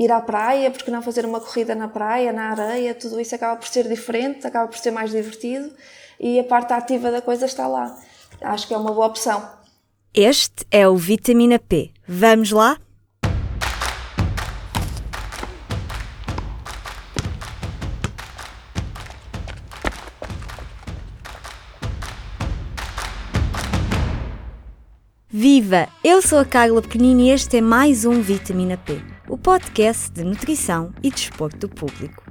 ir à praia, porque não fazer uma corrida na praia, na areia, tudo isso acaba por ser diferente, acaba por ser mais divertido e a parte ativa da coisa está lá. Acho que é uma boa opção. Este é o Vitamina P. Vamos lá? Viva! Eu sou a Carla Pequenini e este é mais um Vitamina P, o podcast de nutrição e desporto do público.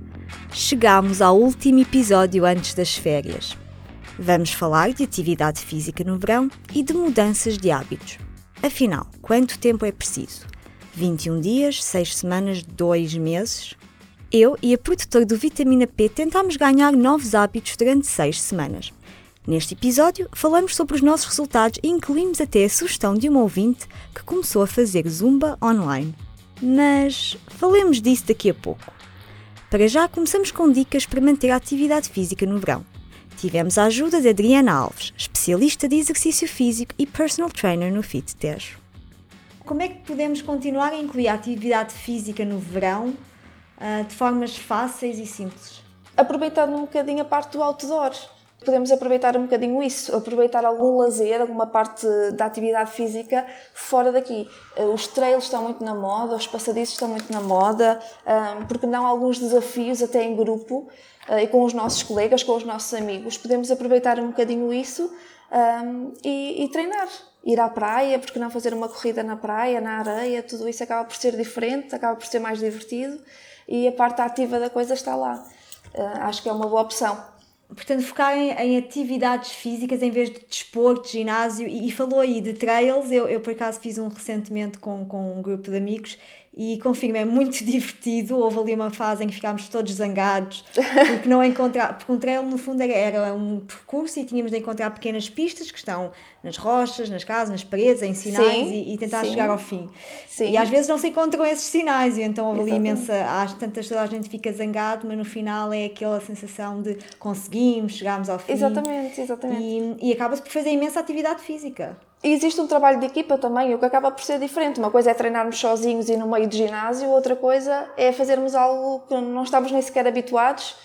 Chegamos ao último episódio antes das férias. Vamos falar de atividade física no verão e de mudanças de hábitos. Afinal, quanto tempo é preciso? 21 dias, 6 semanas, 2 meses? Eu e a produtora do Vitamina P tentámos ganhar novos hábitos durante 6 semanas. Neste episódio, falamos sobre os nossos resultados e incluímos até a sugestão de uma ouvinte que começou a fazer zumba online. Mas falemos disso daqui a pouco. Para já, começamos com dicas para manter a atividade física no verão. Tivemos a ajuda de Adriana Alves, especialista de exercício físico e personal trainer no Fit Tejo. Como é que podemos continuar a incluir a atividade física no verão uh, de formas fáceis e simples? Aproveitando um bocadinho a parte do outdoor Podemos aproveitar um bocadinho isso, aproveitar algum lazer, alguma parte da atividade física fora daqui. Eh, os trails estão muito na moda, os passadiços estão muito na moda, porque não alguns desafios até em grupo eh, e com os nossos colegas, com os nossos amigos. Podemos aproveitar um bocadinho isso e, e treinar. Ir à praia, porque não fazer uma corrida na praia, na areia, tudo isso acaba por ser diferente, acaba por ser mais divertido e a parte ativa da coisa está lá. Eh, acho que é uma boa opção portanto, focar em, atividades físicas em vez de desporto, de ginásio, e, e, falou aí de trails, eu, eu por acaso fiz um recentemente com, com um grupo de amigos e confirmo, é muito divertido. Houve ali uma fase em que ficámos todos zangados porque não encontrar, porque um trail no fundo era, era um percurso e tínhamos de encontrar pequenas pistas que estão nas rochas, nas casas, nas paredes, em sinais e, e, tentar sim. chegar ao fim. Sim. E às vezes não se encontram esses sinais e então houve ali imensa, às tantas toda a gente fica zangado, mas no final é aquela sensação de conseguimos, chegámos ao fim. Exatamente, exatamente. E, e acaba-se por fazer imensa atividade física. E existe um trabalho de equipa também, o que acaba por ser diferente. Uma coisa é treinarmos sozinhos e no meio de ginásio, outra coisa é fazermos algo que não estamos nem sequer habituados,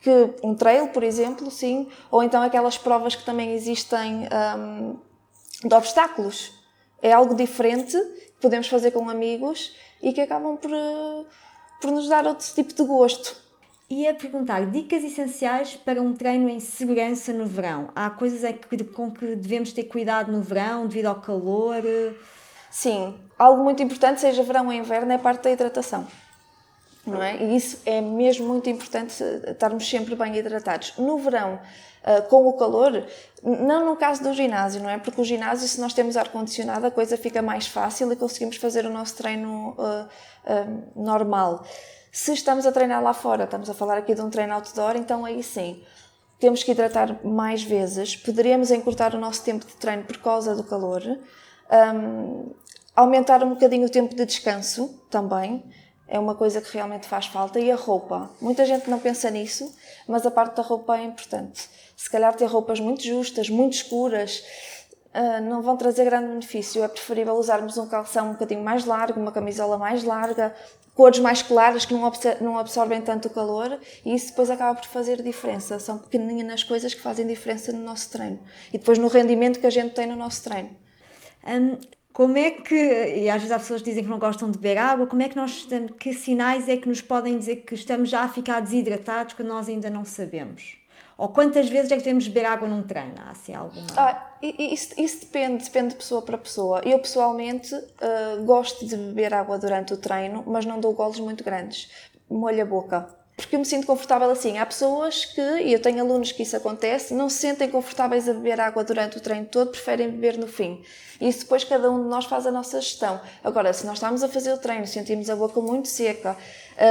que um trail, por exemplo, sim, ou então aquelas provas que também existem um, de obstáculos. É algo diferente que podemos fazer com amigos e que acabam por, por nos dar outro tipo de gosto ia perguntar dicas essenciais para um treino em segurança no verão. Há coisas com que devemos ter cuidado no verão devido ao calor? Sim, algo muito importante, seja verão ou inverno, é a parte da hidratação. Não é? E isso é mesmo muito importante estarmos sempre bem hidratados. No verão, ah, com o calor, não no caso do ginásio, não é? Porque o ginásio, se nós temos ar-condicionado, a coisa fica mais fácil e conseguimos fazer o nosso treino uh, uh, normal. Se estamos a treinar lá fora, estamos a falar aqui de um treino outdoor, então aí sim, temos que hidratar mais vezes, poderíamos encurtar o nosso tempo de treino por causa do calor, um, aumentar um bocadinho o tempo de descanso também, é uma coisa que realmente faz falta, e a roupa. Muita gente não pensa nisso, mas a parte da roupa é importante. Se calhar ter roupas muito justas, muito escuras, Uh, não vão trazer grande benefício. É preferível usarmos um calção um bocadinho mais largo, uma camisola mais larga, cores mais claras que não absorvem tanto o calor e isso depois acaba por fazer diferença. São pequeninas coisas que fazem diferença no nosso treino e depois no rendimento que a gente tem no nosso treino. Um, como é que, e às vezes há pessoas que dizem que não gostam de beber água, como é que nós estamos, que sinais é que nos podem dizer que estamos já a ficar desidratados quando nós ainda não sabemos? Ou quantas vezes é que devemos beber água num treino? Há assim alguma? Ah, isso, isso, depende, depende de pessoa para pessoa. Eu pessoalmente uh, gosto de beber água durante o treino, mas não dou golos muito grandes. Molho a boca. Porque eu me sinto confortável assim. Há pessoas que, e eu tenho alunos que isso acontece, não se sentem confortáveis a beber água durante o treino todo, preferem beber no fim. Isso depois cada um de nós faz a nossa gestão. Agora, se nós estamos a fazer o treino, sentimos a boca muito seca,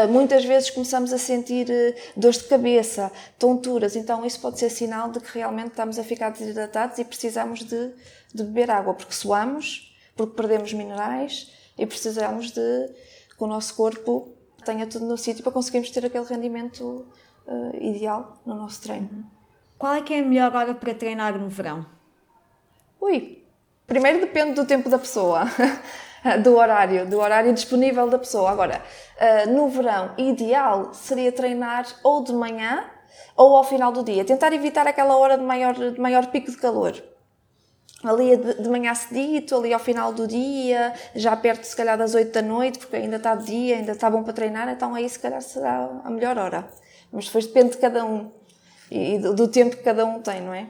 muitas vezes começamos a sentir ah, dores de cabeça, tonturas, então isso pode ser sinal de que realmente estamos a ficar desidratados e precisamos de, de beber água, porque suamos, porque perdemos minerais e precisamos de que o nosso corpo tenha tudo no sítio para conseguirmos ter aquele rendimento uh, ideal no nosso treino. Qual é que é a melhor hora para treinar no verão? Ui, primeiro depende do tempo da pessoa. do horário, do horário disponível da pessoa. Agora, uh, no verão, ideal seria treinar ou de manhã ou ao final do dia. Tentar evitar aquela hora de maior, de maior pico de calor. Ali de, de manhã cedito, ali ao final do dia, já perto se calhar das 8 da noite, porque ainda está de dia, ainda está bom para treinar, então aí se calhar será a melhor hora. Mas depois depende de cada um e do tempo que cada um tem, não é?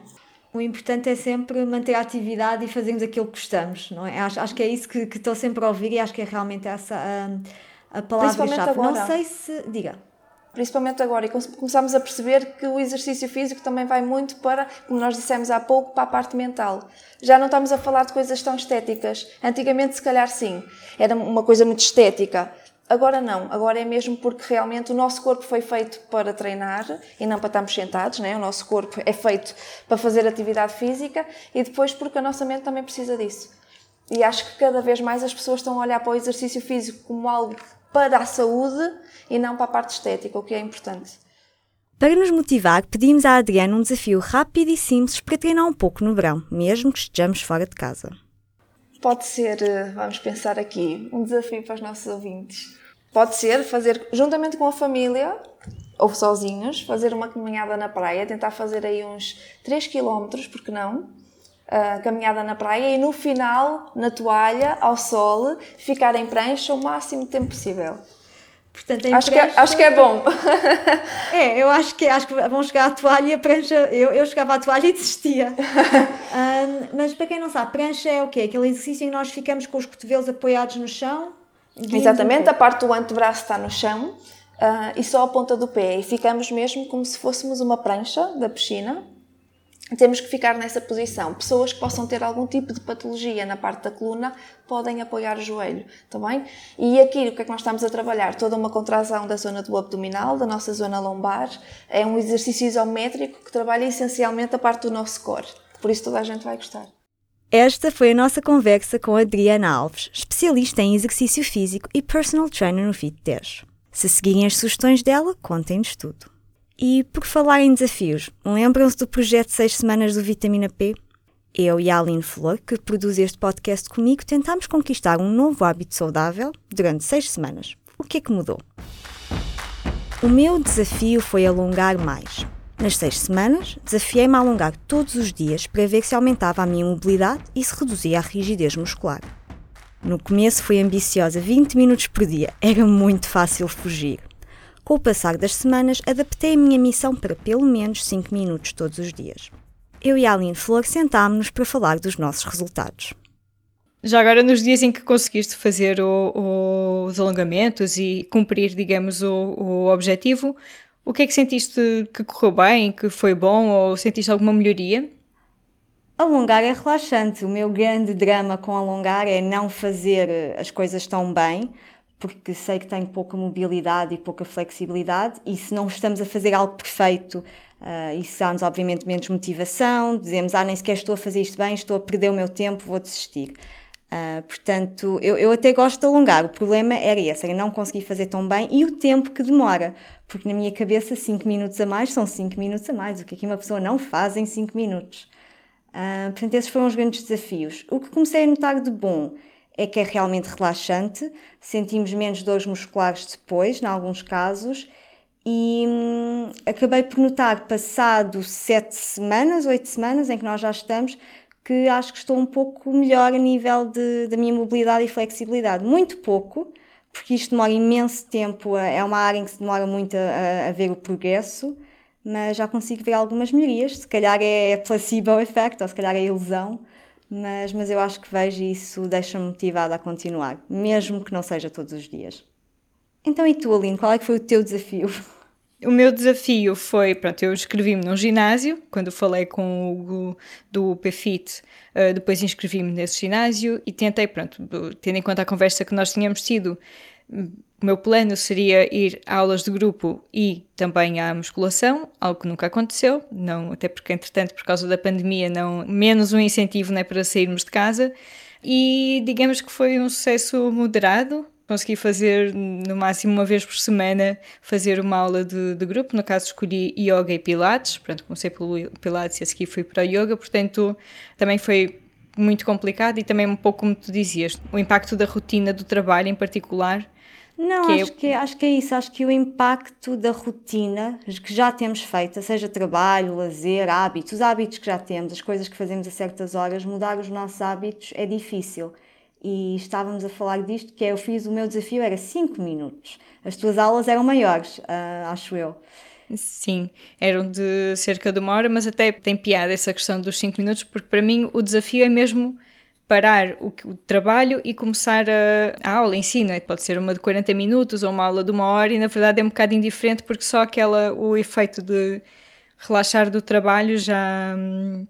O importante é sempre manter a atividade e fazermos aquilo que gostamos, não é? Acho, acho que é isso que, estou sempre a ouvir e acho que é realmente essa a, a palavra-chave. Não sei se. Diga. Principalmente agora, e começamos a perceber que o exercício físico também vai muito para, como nós dissemos há pouco, para a parte mental. Já não estamos a falar de coisas tão estéticas. Antigamente, se calhar, sim, era uma coisa muito estética. Agora não, agora é mesmo porque realmente o nosso corpo foi feito para treinar e não para estarmos sentados, né? o nosso corpo é feito para fazer atividade física e depois porque a nossa mente também precisa disso. E acho que cada vez mais as pessoas estão a olhar para o exercício físico como algo para a saúde e não para a parte estética, o que é importante. Para nos motivar, pedimos à Adriana um desafio rápido e simples para treinar um pouco no verão, mesmo que estejamos fora de casa. Pode ser, eh, vamos pensar aqui, um desafio para os nossos ouvintes. Pode ser fazer, juntamente com a família, ou sozinhos, fazer uma caminhada na praia, tentar fazer aí uns 3 km, porque não? Uh, caminhada na praia e no final, na toalha, ao sol, ficar em prancha o máximo de tempo possível. Portanto, acho, prancha... que é, acho que é bom. É, eu acho que, acho que vão chegar à toalha e a prancha. Eu, eu chegava à toalha e desistia. uh, mas para quem não sabe, prancha é o quê? Aquele exercício em que nós ficamos com os cotovelos apoiados no chão Exatamente, a parte do antebraço está no chão uh, e só a ponta do pé. E ficamos mesmo como se fôssemos uma prancha da piscina. Temos que ficar nessa posição. Pessoas que possam ter algum tipo de patologia na parte da coluna podem apoiar o joelho, está bem? E aqui o que é que nós estamos a trabalhar? Toda uma contração da zona do abdominal, da nossa zona lombar. É um exercício isométrico que trabalha essencialmente a parte do nosso core. Por isso toda a gente vai gostar. Esta foi a nossa conversa com Adriana Alves, especialista em exercício físico e personal trainer no Fit 10. Se seguirem as sugestões dela, contem-nos tudo. E por falar em desafios, lembram-se do projeto 6 semanas do Vitamina P? Eu e a Aline Flor, que produz este podcast comigo, tentámos conquistar um novo hábito saudável durante 6 semanas. O que é que mudou? O meu desafio foi alongar mais. Nas seis semanas, desafiei-me a alongar todos os dias para ver se aumentava a minha mobilidade e se reduzia a rigidez muscular. No começo fui ambiciosa 20 minutos por dia, era muito fácil fugir. Com o passar das semanas, adaptei a minha missão para pelo menos 5 minutos todos os dias. Eu e a Aline Flor sentámos-nos para falar dos nossos resultados. Já agora, nos dias em que conseguiste fazer o, o, os alongamentos e cumprir, digamos, o, o objetivo, o que é que sentiste que correu bem, que foi bom ou sentiste alguma melhoria? Alongar é relaxante. O meu grande drama com alongar é não fazer eh, as coisas tão bem, porque sei que tenho pouca mobilidade e pouca flexibilidade, e se não estamos a fazer algo perfeito, uh, isso dá-nos obviamente menos motivação, dizemos, ah, nem sequer estou a fazer isto bem, estou a perder o meu tempo, vou desistir. Uh, portanto, eu, eu até gosto de alongar. O problema era esse, era não conseguir fazer tão bem e o tempo que demora. Porque na minha cabeça, 5 minutos a mais são 5 minutos a mais. O que é que uma pessoa não faz em 5 minutos? Uh, portanto, esses foram os grandes desafios. O que comecei a notar de bom é que é realmente relaxante, sentimos menos dores musculares depois, em alguns casos, e hum, acabei por notar, passado 7 semanas, 8 semanas, em que nós já estamos, que acho que estou um pouco melhor a nível de, da minha mobilidade e flexibilidade. Muito pouco, porque isto demora imenso tempo, é uma área em que se demora muito a, a ver o progresso, mas já consigo ver algumas melhorias. Se calhar é placebo effect, ou se calhar é ilusão, mas, mas eu acho que vejo isso deixa-me motivada a continuar, mesmo que não seja todos os dias. Então, e tu, Aline, qual é que foi o teu desafio? O meu desafio foi, pronto, eu inscrevi-me num ginásio, quando falei com o Hugo do PFIT, uh, depois inscrevi-me nesse ginásio e tentei, pronto, tendo em conta a conversa que nós tínhamos tido, o meu plano seria ir a aulas de grupo e também à musculação, algo que nunca aconteceu, não, até porque entretanto por causa da pandemia não menos um incentivo né, para sairmos de casa. E digamos que foi um sucesso moderado, consegui fazer no máximo uma vez por semana fazer uma aula de, de grupo, no caso escolhi yoga e pilates, portanto comecei pelo pilates e a seguir fui para o yoga, portanto também foi muito complicado e também um pouco como tu dizias, o impacto da rotina do trabalho em particular. Não, que acho, é... que, acho que é isso. Acho que o impacto da rotina que já temos feita, seja trabalho, lazer, hábitos, os hábitos que já temos, as coisas que fazemos a certas horas, mudar os nossos hábitos é difícil. E estávamos a falar disto, que é, eu fiz, o meu desafio era 5 minutos. As tuas aulas eram maiores, uh, acho eu. Sim, eram de cerca de uma hora, mas até tem piada essa questão dos 5 minutos, porque para mim o desafio é mesmo parar o, o trabalho e começar a, a aula em si, é? Pode ser uma de 40 minutos ou uma aula de uma hora e na verdade é um bocado indiferente porque só aquela, o efeito de relaxar do trabalho já hum,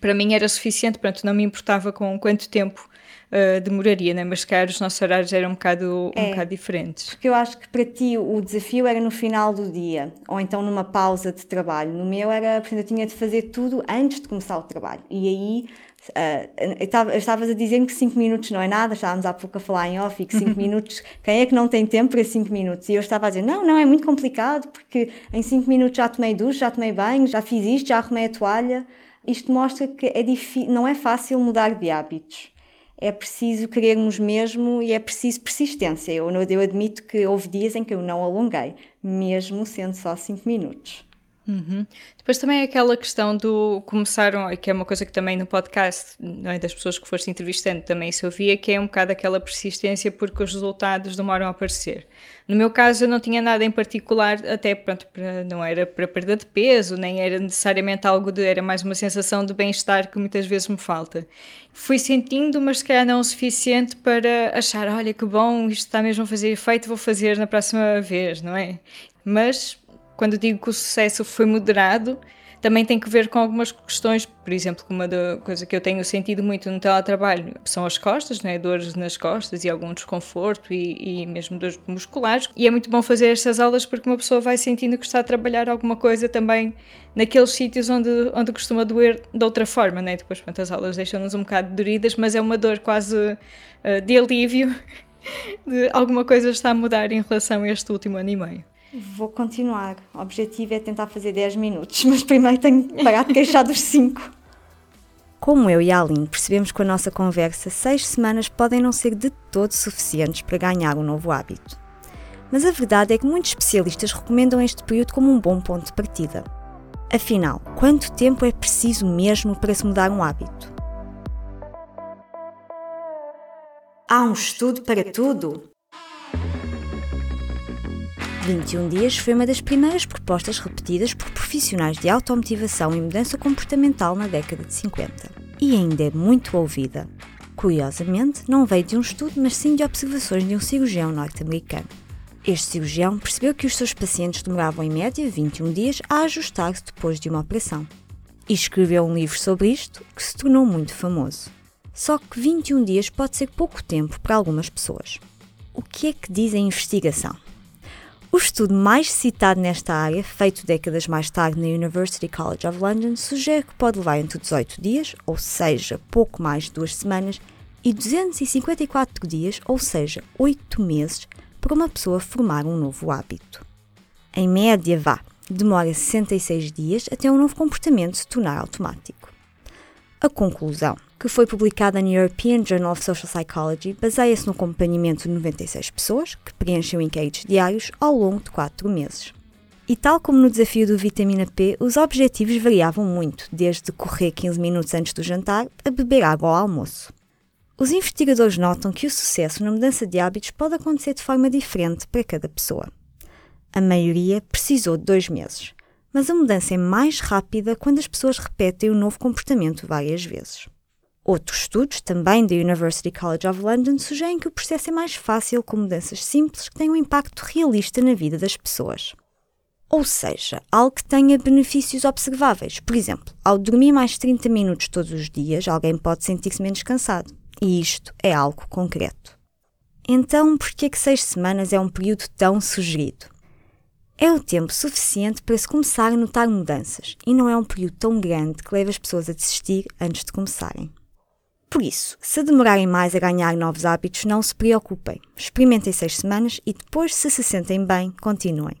para mim era suficiente, portanto não me importava com quanto tempo uh, demoraria, né? mas se calhar os nossos horários eram um bocado, um é, bocado diferentes. Porque eu acho que para ti o desafio era no final do dia, ou então numa pausa de trabalho. No meu era, portanto, eu tinha de fazer tudo antes de começar o trabalho. E aí Uh, estavas a dizer que 5 minutos não é nada, estávamos há pouco a falar em off e que 5 minutos, quem é que não tem tempo para 5 minutos? E eu estava a dizer, não, não, é muito complicado porque em 5 minutos já tomei ducho, já tomei banho, já fiz isto, já arrumei a toalha. Isto mostra que é não é fácil mudar de hábitos é preciso querermos mesmo e é preciso persistência. Eu, eu admito que houve dias em que eu não alonguei, mesmo sendo só 5 minutos. Uhum. Depois também é aquela questão do começaram, que é uma coisa que também no podcast, não é, das pessoas que foste entrevistando também se ouvia, que é um bocado aquela persistência porque os resultados demoram a aparecer. No meu caso eu não tinha nada em particular, até pronto, não era para perda de peso, nem era necessariamente algo de, era mais uma sensação de bem-estar que muitas vezes me falta. Fui sentindo, mas se calhar não o suficiente para achar, olha que bom, isto está mesmo a fazer efeito, vou fazer na próxima vez, não é? Mas quando digo que o sucesso foi moderado, também tem que ver com algumas questões, por exemplo, uma da coisa que eu tenho sentido muito no teletrabalho são as costas, né? dores nas costas e algum desconforto e, e mesmo dores musculares. E é muito bom fazer estas aulas porque uma pessoa vai sentindo que está a trabalhar alguma coisa também naqueles sítios onde, onde costuma doer de outra forma. Né? Depois, pronto, as aulas deixam-nos um bocado doridas, mas é uma dor quase uh, de alívio de alguma coisa está a mudar em relação a este último ano e meio. Vou continuar. O objetivo é tentar fazer 10 minutos, mas primeiro tenho que parar de queixar dos 5. Como eu e a Aline percebemos com a nossa conversa, seis semanas podem não ser de todo suficientes para ganhar um novo hábito. Mas a verdade é que muitos especialistas recomendam este período como um bom ponto de partida. Afinal, quanto tempo é preciso mesmo para se mudar um hábito? Há um estudo para tudo? 21 dias foi uma das primeiras propostas repetidas por profissionais de automotivação e mudança comportamental na década de 50 e ainda é muito ouvida. Curiosamente, não veio de um estudo, mas sim de observações de um cirurgião norte-americano. Este cirurgião percebeu que os seus pacientes demoravam em média 21 dias a ajustar-se depois de uma operação. E escreveu um livro sobre isto que se tornou muito famoso. Só que 21 dias pode ser pouco tempo para algumas pessoas. O que é que diz a investigação? O estudo mais citado nesta área, feito décadas mais tarde na University College of London, sugere que pode levar entre 18 dias, ou seja, pouco mais de duas semanas, e 254 dias, ou seja, 8 meses, para uma pessoa formar um novo hábito. Em média, vá, demora 66 dias até um novo comportamento se tornar automático. A conclusão, que foi publicada na European Journal of Social Psychology, baseia-se no acompanhamento de 96 pessoas que preenchem inquéritos diários ao longo de 4 meses. E tal como no desafio do vitamina P, os objetivos variavam muito, desde correr 15 minutos antes do jantar a beber água ao almoço. Os investigadores notam que o sucesso na mudança de hábitos pode acontecer de forma diferente para cada pessoa. A maioria precisou de dois meses, mas a mudança é mais rápida quando as pessoas repetem o novo comportamento várias vezes. Outros estudos, também da University College of London, sugerem que o processo é mais fácil com mudanças simples que têm um impacto realista na vida das pessoas. Ou seja, algo que tenha benefícios observáveis. Por exemplo, ao dormir mais 30 minutos todos os dias, alguém pode sentir-se menos cansado. E isto é algo concreto. Então, por que é que seis semanas é um período tão sugerido? É o tempo suficiente para se começar a notar mudanças e não é um período tão grande que leva as pessoas a desistir antes de começarem. Por isso, se demorarem mais a ganhar novos hábitos, não se preocupem. Experimentem seis semanas e depois, se se sentem bem, continuem.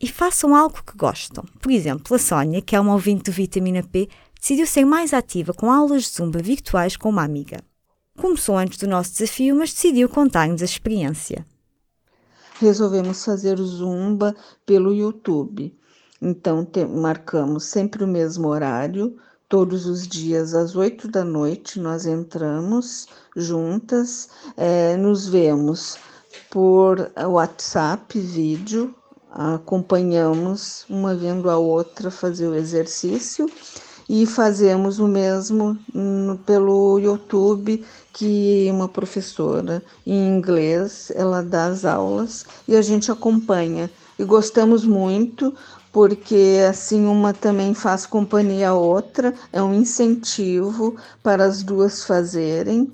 E façam algo que gostam. Por exemplo, a Sónia, que é uma ouvinte do Vitamina P, decidiu ser mais ativa com aulas de zumba virtuais com uma amiga. Começou antes do nosso desafio, mas decidiu contar-nos a experiência. Resolvemos fazer zumba pelo YouTube. Então, te, marcamos sempre o mesmo horário, todos os dias às oito da noite nós entramos juntas, é, nos vemos por WhatsApp, vídeo, acompanhamos uma vendo a outra fazer o exercício e fazemos o mesmo no, pelo YouTube que uma professora em inglês ela dá as aulas e a gente acompanha. E gostamos muito porque assim uma também faz companhia à outra é um incentivo para as duas fazerem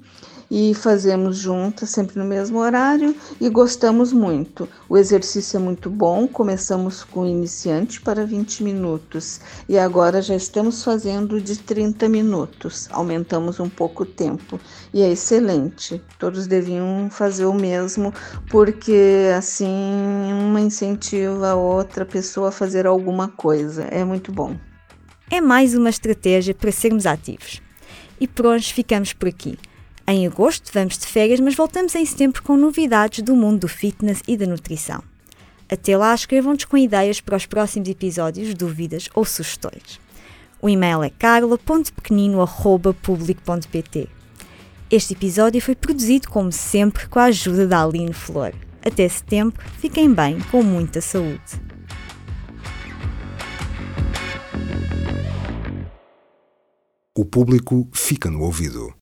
e fazemos juntas, sempre no mesmo horário e gostamos muito. O exercício é muito bom, começamos com iniciante para 20 minutos e agora já estamos fazendo de 30 minutos, aumentamos um pouco o tempo e é excelente. Todos deviam fazer o mesmo porque assim uma incentiva a outra pessoa a fazer alguma coisa, é muito bom. É mais uma estratégia para sermos ativos. E por hoje ficamos por aqui. Em agosto vamos de férias, mas voltamos em setembro com novidades do mundo do fitness e da nutrição. Até lá, escrevam-nos com ideias para os próximos episódios, dúvidas ou sugestões. O e-mail é carla.pequenino.public.pt. Este episódio foi produzido, como sempre, com a ajuda da Aline Flor. Até setembro, fiquem bem, com muita saúde. O público fica no ouvido.